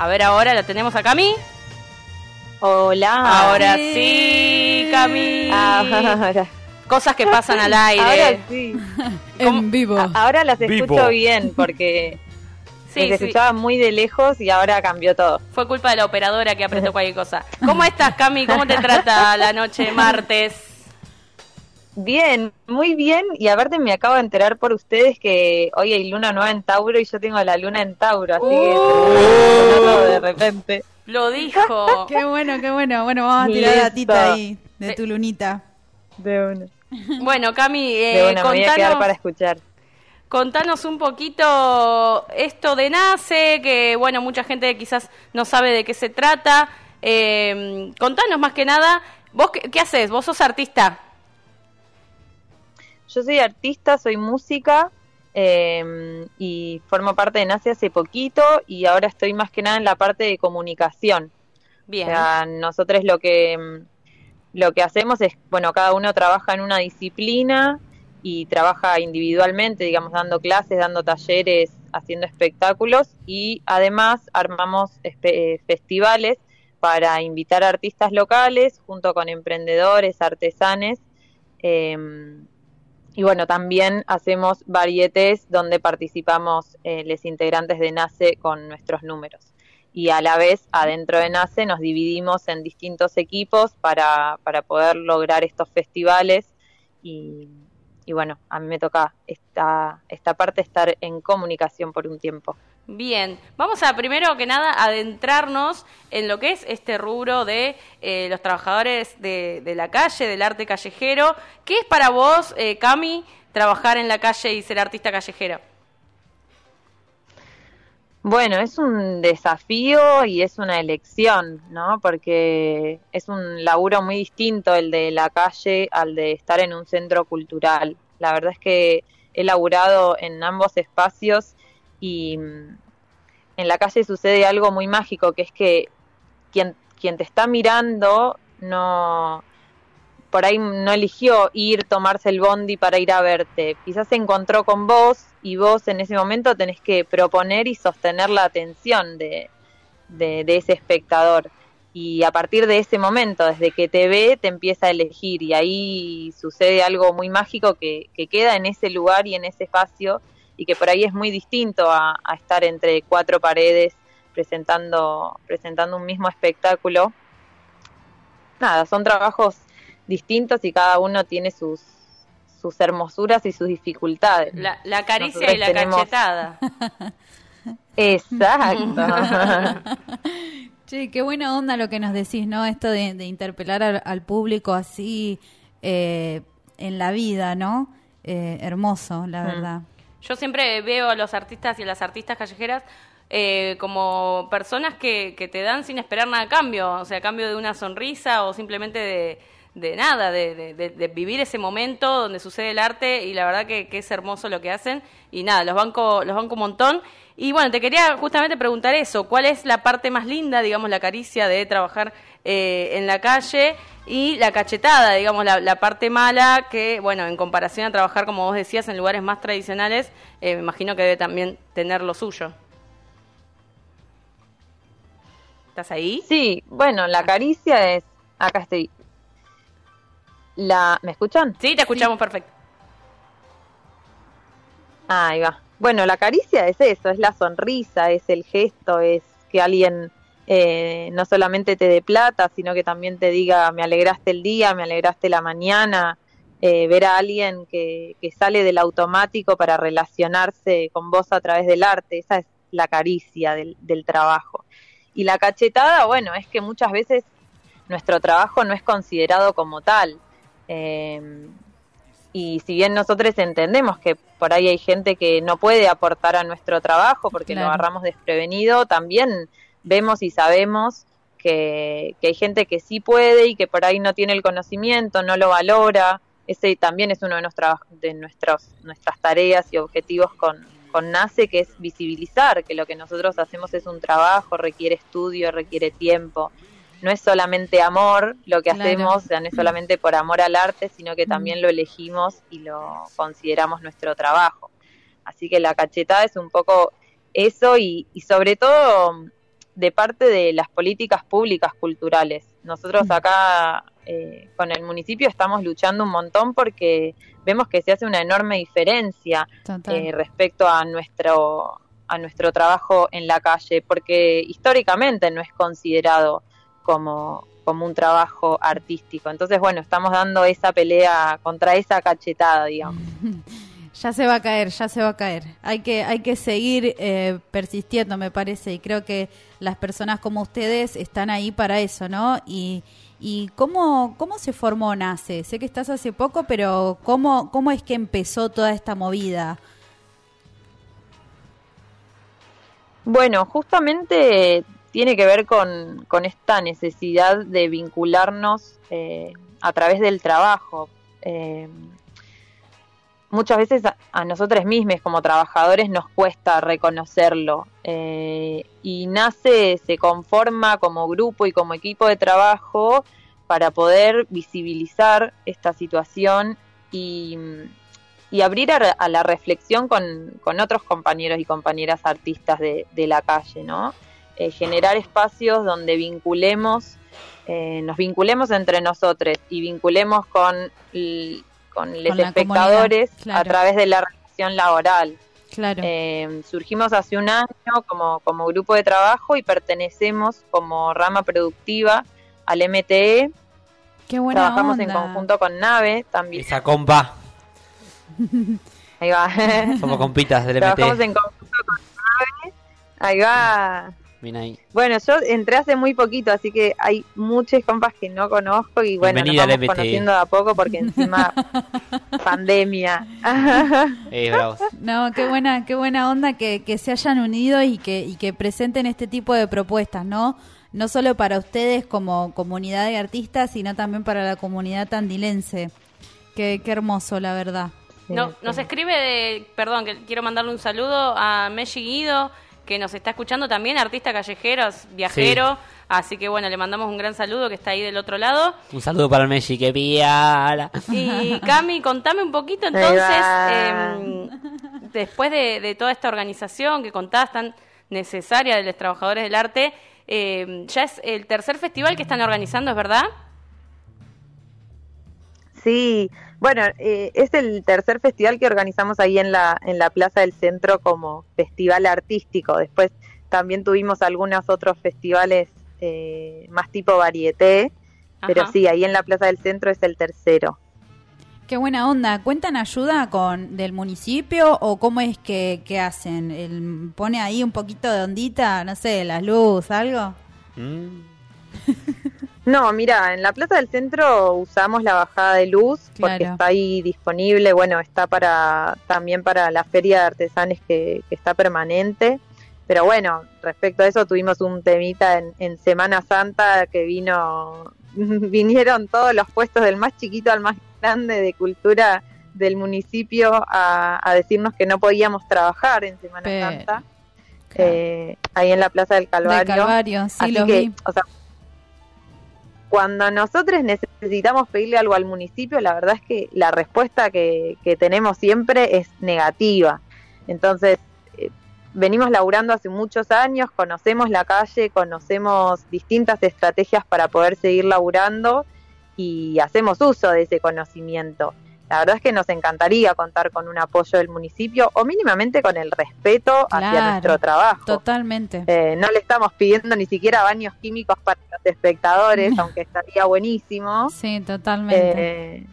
A ver, ahora la tenemos a Cami. Hola. Ahora sí, Cami. Ahora, Cosas que pasan al aire. ahora sí. En vivo. Ahora las Vivo. escucho bien porque Sí, se sí. escuchaba muy de lejos y ahora cambió todo. Fue culpa de la operadora que apretó cualquier cosa. ¿Cómo estás, Cami? ¿Cómo te trata la noche de martes? Bien, muy bien. Y aparte me acabo de enterar por ustedes que hoy hay luna nueva en Tauro y yo tengo la luna en Tauro, así que todo de repente. Lo dijo. Qué bueno, qué bueno. Bueno, vamos a tirar Listo. datita ahí de Sí. tu lunita. De una. Bueno, Cami, De eh, una, me voy a quedar contanos, para escuchar. contanos un poquito esto de NACE, que bueno, mucha gente quizás no sabe de qué se trata. Eh, contanos más que nada, ¿vos qué, qué haces? ¿Vos sos artista? Yo soy artista, soy música eh, y formo parte de NACE hace poquito y ahora estoy más que nada en la parte de comunicación. Bien. O sea, nosotros lo que mm, lo que hacemos es, bueno, cada uno trabaja en una disciplina y trabaja individualmente, digamos, dando clases, dando talleres, haciendo espectáculos y además armamos eh, festivales para invitar a artistas locales junto con emprendedores, artesanes. eh, y bueno, también hacemos varietés donde participamos eh, los integrantes de NACE con nuestros números y a la vez adentro de NACE nos dividimos en distintos equipos para, para poder lograr estos festivales y, y bueno, a mí me toca esta, esta parte estar en comunicación por un tiempo. Bien, vamos a primero que nada adentrarnos en lo que es este rubro de eh, los trabajadores de, de la calle, del arte callejero. ¿Qué es para vos, eh, Cami, trabajar en la calle y ser artista callejero? Bueno, es un desafío y es una elección, ¿no? Porque es un laburo muy distinto el de la calle al de estar en un centro cultural. La verdad es que he laburado en ambos espacios y mm, en la calle sucede algo muy mágico, que es que quien, quien te está mirando no por ahí no eligió ir, tomarse el bondi para ir a verte. Quizás se encontró con vos y vos en ese momento tenés que proponer y sostener la atención de, de, ese espectador. Y a partir de ese momento, desde que te ve, te empieza a elegir y ahí sucede algo muy mágico que queda en ese lugar y en ese espacio y que por ahí es muy distinto a, a estar entre cuatro paredes presentando, presentando un mismo espectáculo. Nada, son trabajos distintos y cada uno tiene sus, sus hermosuras y sus dificultades. La, la caricia Nosotros y la tenemos- cachetada. Exacto. Che, qué buena onda lo que nos decís, ¿no? Esto de, de interpelar al, al público así eh, en la vida, ¿no? Eh, hermoso, la Mm. verdad. Yo siempre veo a los artistas y a las artistas callejeras eh, como personas que, que te dan sin esperar nada a cambio, o sea, a cambio de una sonrisa o simplemente de, de nada, de, de- de- vivir ese momento donde sucede el arte y la verdad que, que es hermoso lo que hacen y nada, los banco, los banco un montón. Y bueno, te quería justamente preguntar eso, ¿cuál es la parte más linda, digamos, la caricia de trabajar eh, en la calle y la cachetada, digamos, la, la parte mala que, bueno, en comparación a trabajar, como vos decías, en lugares más tradicionales, eh, me imagino que debe también tener lo suyo. ¿Estás ahí? Sí, bueno, la caricia es. Acá estoy. La, ¿Me escuchan? Sí, te escuchamos perfecto. Ah, ahí va. Bueno, la caricia es eso, es la sonrisa, es el gesto, es que alguien eh, no solamente te dé plata, sino que también te diga, me alegraste el día, me alegraste la mañana, eh, ver a alguien que, que sale del automático para relacionarse con vos a través del arte, esa es la caricia del, del trabajo. Y la cachetada, bueno, es que muchas veces nuestro trabajo no es considerado como tal. Eh, y si bien nosotros entendemos que por ahí hay gente que no puede aportar a nuestro trabajo porque Claro. lo agarramos desprevenido, también vemos y sabemos que, que hay gente que sí puede y que por ahí no tiene el conocimiento, no lo valora. Ese también es uno de, nuestros, de nuestros, nuestras tareas y objetivos con, con NACE, que es visibilizar que lo que nosotros hacemos es un trabajo, requiere estudio, requiere tiempo. No es solamente amor lo que Claro. hacemos, o sea, no es solamente por amor al arte, sino que también lo elegimos y lo consideramos nuestro trabajo. Así que la cachetada es un poco eso y, y sobre todo de parte de las políticas públicas culturales. Nosotros acá eh, con el municipio estamos luchando un montón porque vemos que se hace una enorme diferencia eh, respecto a nuestro a nuestro trabajo en la calle, porque históricamente no es considerado como, como un trabajo artístico. Entonces, bueno, estamos dando esa pelea contra esa cachetada, digamos. Ya se va a caer, ya se va a caer. Hay que, hay que seguir eh, persistiendo, me parece, y creo que las personas como ustedes están ahí para eso, ¿no? Y, y cómo, cómo se formó Nace. Sé que estás hace poco, pero cómo, cómo es que empezó toda esta movida. Bueno, justamente tiene que ver con, esta necesidad de vincularnos eh, a través del trabajo. Eh, muchas veces a, a nosotros mismos como trabajadores nos cuesta reconocerlo eh, y nace, se conforma como grupo y como equipo de trabajo para poder visibilizar esta situación y, abrir a, a, la reflexión con, con, otros compañeros y compañeras artistas de, de la calle, ¿no? Eh, generar espacios donde vinculemos, eh, nos vinculemos entre nosotros y vinculemos con, con los Con espectadores claro. a través de la relación laboral. Claro. Eh, surgimos hace un año como, como grupo de trabajo y pertenecemos como rama productiva al MTE. Qué buena Trabajamos onda. en conjunto con Nave también. Esa compa. Ahí va. Somos compitas del Trabajamos MT. en conjunto con Nave. Ahí va. Ahí. Bueno, yo entré hace muy poquito, así que hay muchas compas que no conozco y bueno, Bienvenida nos vamos conociendo de a poco porque encima pandemia. Eh. No, qué buena, qué buena onda que, que se hayan unido y que, y que presenten este tipo de propuestas, ¿no? No solo para ustedes como comunidad de artistas, sino también para la comunidad tandilense. Qué, qué hermoso, la verdad. No, nos escribe de, perdón, que quiero mandarle un saludo a Meshi Guido, que nos está escuchando también, artista callejero, viajero, así que bueno, le mandamos un gran saludo que está ahí del otro lado. Un saludo para el Messi, que piala. Y Cami, contame un poquito entonces, em, después de, de toda esta organización que contás tan necesaria de los trabajadores del arte, em, ya es el tercer festival que están organizando, ¿es verdad? Sí, bueno, eh, es el tercer festival que organizamos ahí en la, en la Plaza del Centro como festival artístico. Después también tuvimos algunos otros festivales eh, más tipo varieté, pero sí, ahí en la Plaza del Centro es el tercero. Qué buena onda. ¿Cuentan ayuda con del municipio o cómo es que, que hacen? El, ¿Pone ahí un poquito de ondita, no sé, la luz, algo? Mm. No, mira, en la Plaza del Centro usamos la bajada de luz porque está ahí disponible, bueno, está para también para la Feria de Artesanes que, que está permanente. Pero bueno, respecto a eso tuvimos un temita en, en Semana Santa que vino, vinieron todos los puestos del más chiquito al más grande de cultura del municipio a, a decirnos que no podíamos trabajar en Semana Pero, Santa, claro. eh, ahí en la Plaza del Calvario. Del Calvario, sí, Así los que, vi. o sea, cuando nosotros necesitamos pedirle algo al municipio, la verdad es que la respuesta que, que tenemos siempre es negativa. Entonces, eh, venimos laburando hace muchos años, conocemos la calle, conocemos distintas estrategias para poder seguir laburando y hacemos uso de ese conocimiento. La verdad es que nos encantaría contar con un apoyo del municipio o mínimamente con el respeto hacia Claro, nuestro trabajo. Totalmente. Eh, no le estamos pidiendo ni siquiera baños químicos para los espectadores, aunque estaría buenísimo. Sí, totalmente. Eh,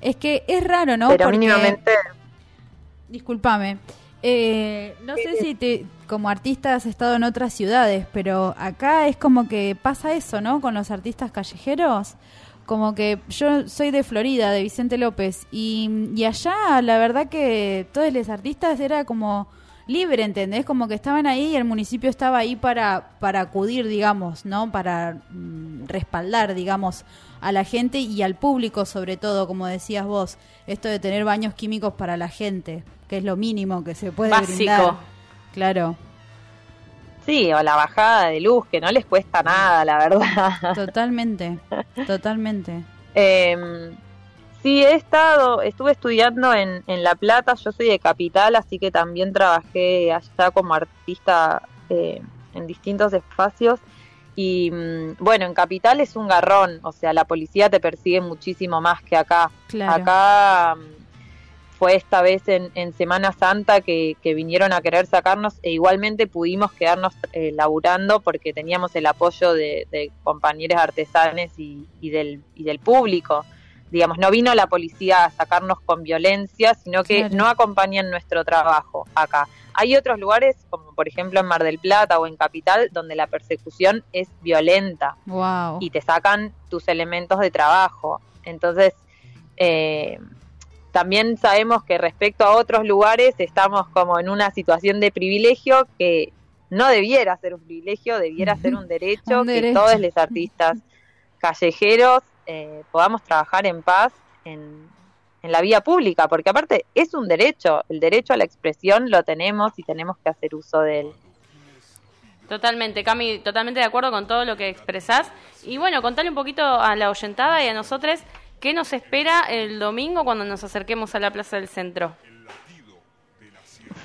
es que es raro, ¿no? pero Porque- mínimamente, Discúlpame. Eh, no sé si te, como artista has estado en otras ciudades, pero acá es como que pasa eso, ¿no? Con los artistas callejeros. Como que yo soy de Florida, de Vicente López, y, y allá la verdad que todos los artistas era como libre, ¿entendés? Como que estaban ahí y el municipio estaba ahí para, para acudir, digamos, ¿no? Para mm, respaldar, digamos, a la gente y al público sobre todo, como decías vos, esto de tener baños químicos para la gente, que es lo mínimo que se puede Básico. brindar. Claro, sí, o la bajada de luz, que no les cuesta nada, la verdad. totalmente, totalmente. Eh, sí, he estado, estuve estudiando en, en La Plata, yo soy de Capital, así que también trabajé allá como artista eh, en distintos espacios. Y mm, bueno, en Capital es un garrón, o sea, la policía te persigue muchísimo más que acá. Claro. Acá mm, fue esta vez en, en Semana Santa que, que vinieron a querer sacarnos e igualmente pudimos quedarnos eh, laburando porque teníamos el apoyo de, de compañeros artesanes y, y del, y del público. Digamos, no vino la policía a sacarnos con violencia, sino que Claro. no acompañan nuestro trabajo acá. Hay otros lugares, como por ejemplo en Mar del Plata o en Capital, donde la persecución es violenta Wow. y te sacan tus elementos de trabajo. Entonces, eh, también sabemos que respecto a otros lugares estamos como en una situación de privilegio que no debiera ser un privilegio, debiera ser un derecho, Un que todos los artistas callejeros eh, podamos trabajar en paz en, en la vía pública, porque aparte es un derecho, el derecho a la expresión lo tenemos y tenemos que hacer uso de él. Totalmente, Cami, totalmente de acuerdo con todo lo que expresás. Y bueno, contale un poquito a la oyentada y a nosotros qué nos espera el domingo cuando nos acerquemos a la Plaza del Centro.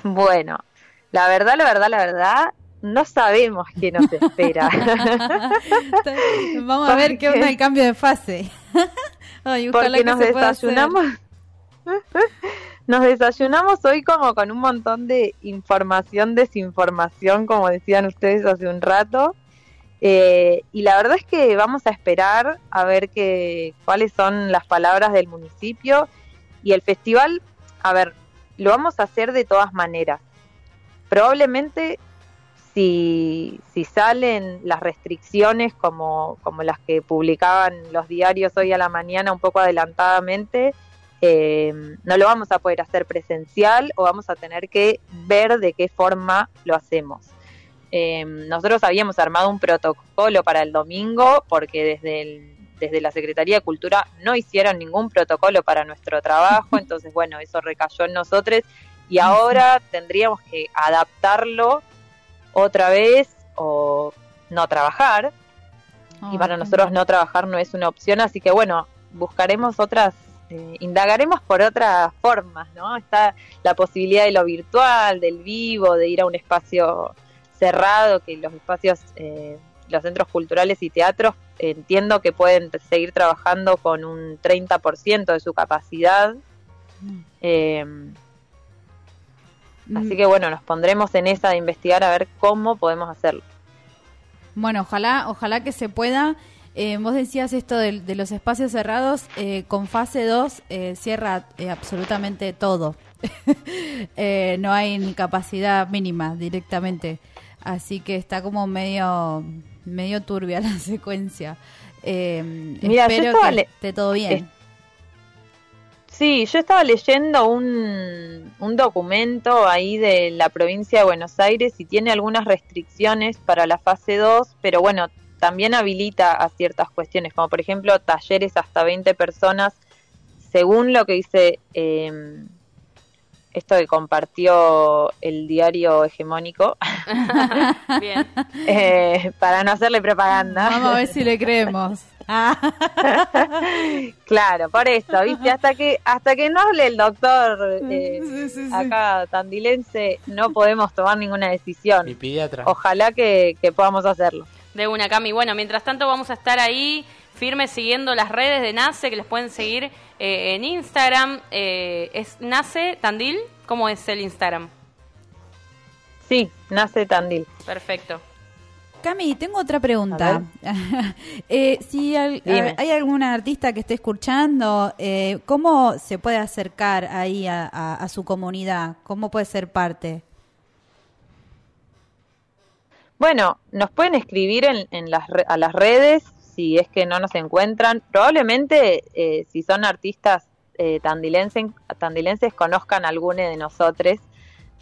Bueno, la verdad, la verdad, la verdad, no sabemos qué nos espera. Vamos a ver qué onda el cambio de fase. Ay, Porque que nos desayunamos. Nos desayunamos hoy como con un montón de información, desinformación, como decían ustedes hace un rato. Eh, y la verdad es que vamos a esperar a ver qué, cuáles son las palabras del municipio. Y el festival, a ver, lo vamos a hacer de todas maneras. Probablemente si, si salen las restricciones como, como las que publicaban los diarios hoy a la mañana un poco adelantadamente, eh, no lo vamos a poder hacer presencial o vamos a tener que ver de qué forma lo hacemos. Eh, nosotros habíamos armado un protocolo para el domingo porque desde, el- desde la Secretaría de Cultura no hicieron ningún protocolo para nuestro trabajo, entonces bueno, eso recayó en nosotros y ahora tendríamos que adaptarlo otra vez o no trabajar y para nosotros no trabajar no es una opción, así que bueno, buscaremos otras, eh, indagaremos por otras formas, ¿no? Está la posibilidad de lo virtual, del vivo, de ir a un espacio cerrado, que los espacios, eh, los centros culturales y teatros entiendo que pueden seguir trabajando con un 30% de su capacidad. Mm. Eh, Mm, así que bueno, nos pondremos en esa de investigar a ver cómo podemos hacerlo. Bueno, ojalá, ojalá que se pueda. Eh, vos decías esto de, de los espacios cerrados, eh, con fase 2 eh, cierra eh, absolutamente todo. No hay ni capacidad mínima directamente. Así que está como medio, medio turbia la secuencia. Eh, Mira, espero que esté todo bien. Sí, yo estaba leyendo un, un documento ahí de la provincia de Buenos Aires y tiene algunas restricciones para la fase 2, pero bueno, también habilita a ciertas cuestiones, como por ejemplo talleres hasta 20 personas, según lo que dice eh, esto que compartió el diario hegemónico, Bien. eh, para no hacerle propaganda. Vamos a ver si le creemos. Claro, por eso, ¿viste? Hasta que hasta que no hable el doctor eh, Sí, sí, sí. acá tandilense, no podemos tomar ninguna Mi decisión. pediatra. Ojalá que, que podamos hacerlo. De una, Cami. Bueno, mientras tanto vamos a estar ahí firmes siguiendo las redes de Nace, que les pueden seguir eh, en Instagram. Eh, ¿Es Nace Tandil? ¿Cómo es el Instagram? Sí, nace Tandil. Perfecto. Cami, tengo otra pregunta. Eh, si al- hay alguna artista que esté escuchando, eh, ¿cómo se puede acercar ahí a, a- a su comunidad? ¿Cómo puede ser parte? Bueno, nos pueden escribir en, en las, re- a las redes si es que no nos encuentran. Probablemente eh, si son artistas eh, tandilensen- tandilenses conozcan alguno de nosotros.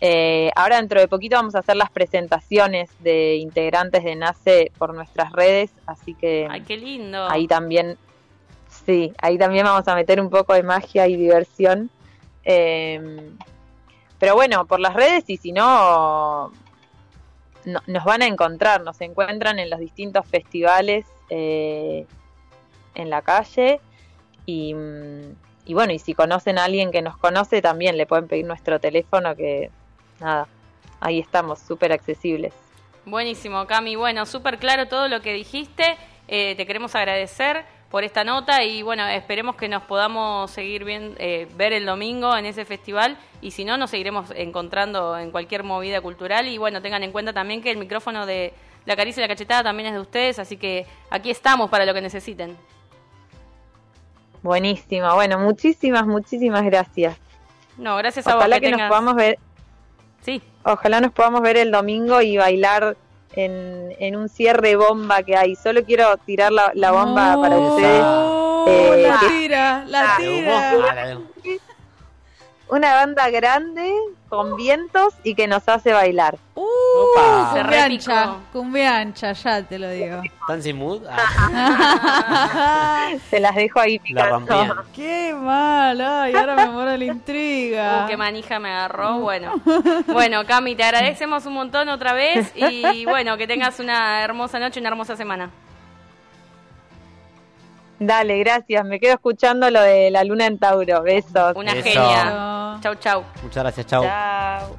Eh, ahora dentro de poquito vamos a hacer las presentaciones de integrantes de NACE por nuestras redes, así que Ay, qué lindo. ahí también, sí, ahí también vamos a meter un poco de magia y diversión. Eh, pero bueno, por las redes y si no, no- nos van a encontrar, nos encuentran en los distintos festivales eh, en la calle y, mm, y bueno, y si conocen a alguien que nos conoce también le pueden pedir nuestro teléfono que nada, ahí estamos, súper accesibles. Buenísimo, Cami. Bueno, súper claro todo lo que dijiste. Eh, te queremos agradecer por esta nota y bueno, esperemos que nos podamos seguir bien, eh, ver el domingo en ese festival y si no, nos seguiremos encontrando en cualquier movida cultural y bueno, tengan en cuenta también que el micrófono de La Caricia y la Cachetada también es de ustedes, así que aquí estamos para lo que necesiten. Buenísimo. Bueno, muchísimas, muchísimas gracias. No, gracias a Ojalá vos. que, nos tengas- podamos ver, Sí, ojalá nos podamos ver el domingo y bailar en, en un cierre bomba que hay. Solo quiero tirar la, la bomba No, para ustedes. Eh, la que- tira, la tira. Ah, la de humo. Una banda grande con vientos y que nos hace bailar. Uh, Opa. Se cumbiancha, cumbiancha, ya te lo digo. ¿Tan sin mood? Ah, Se las dejo ahí picando. Qué mal, ay, ahora me muero la intriga. Uh, qué manija me agarró. Bueno, bueno, Cami, te agradecemos un montón otra vez y bueno, que tengas una hermosa noche y una hermosa semana. Dale, gracias. Me quedo escuchando lo de la luna en Tauro. Besos. Una genia. Chau, chau. Muchas gracias, chao. Chao.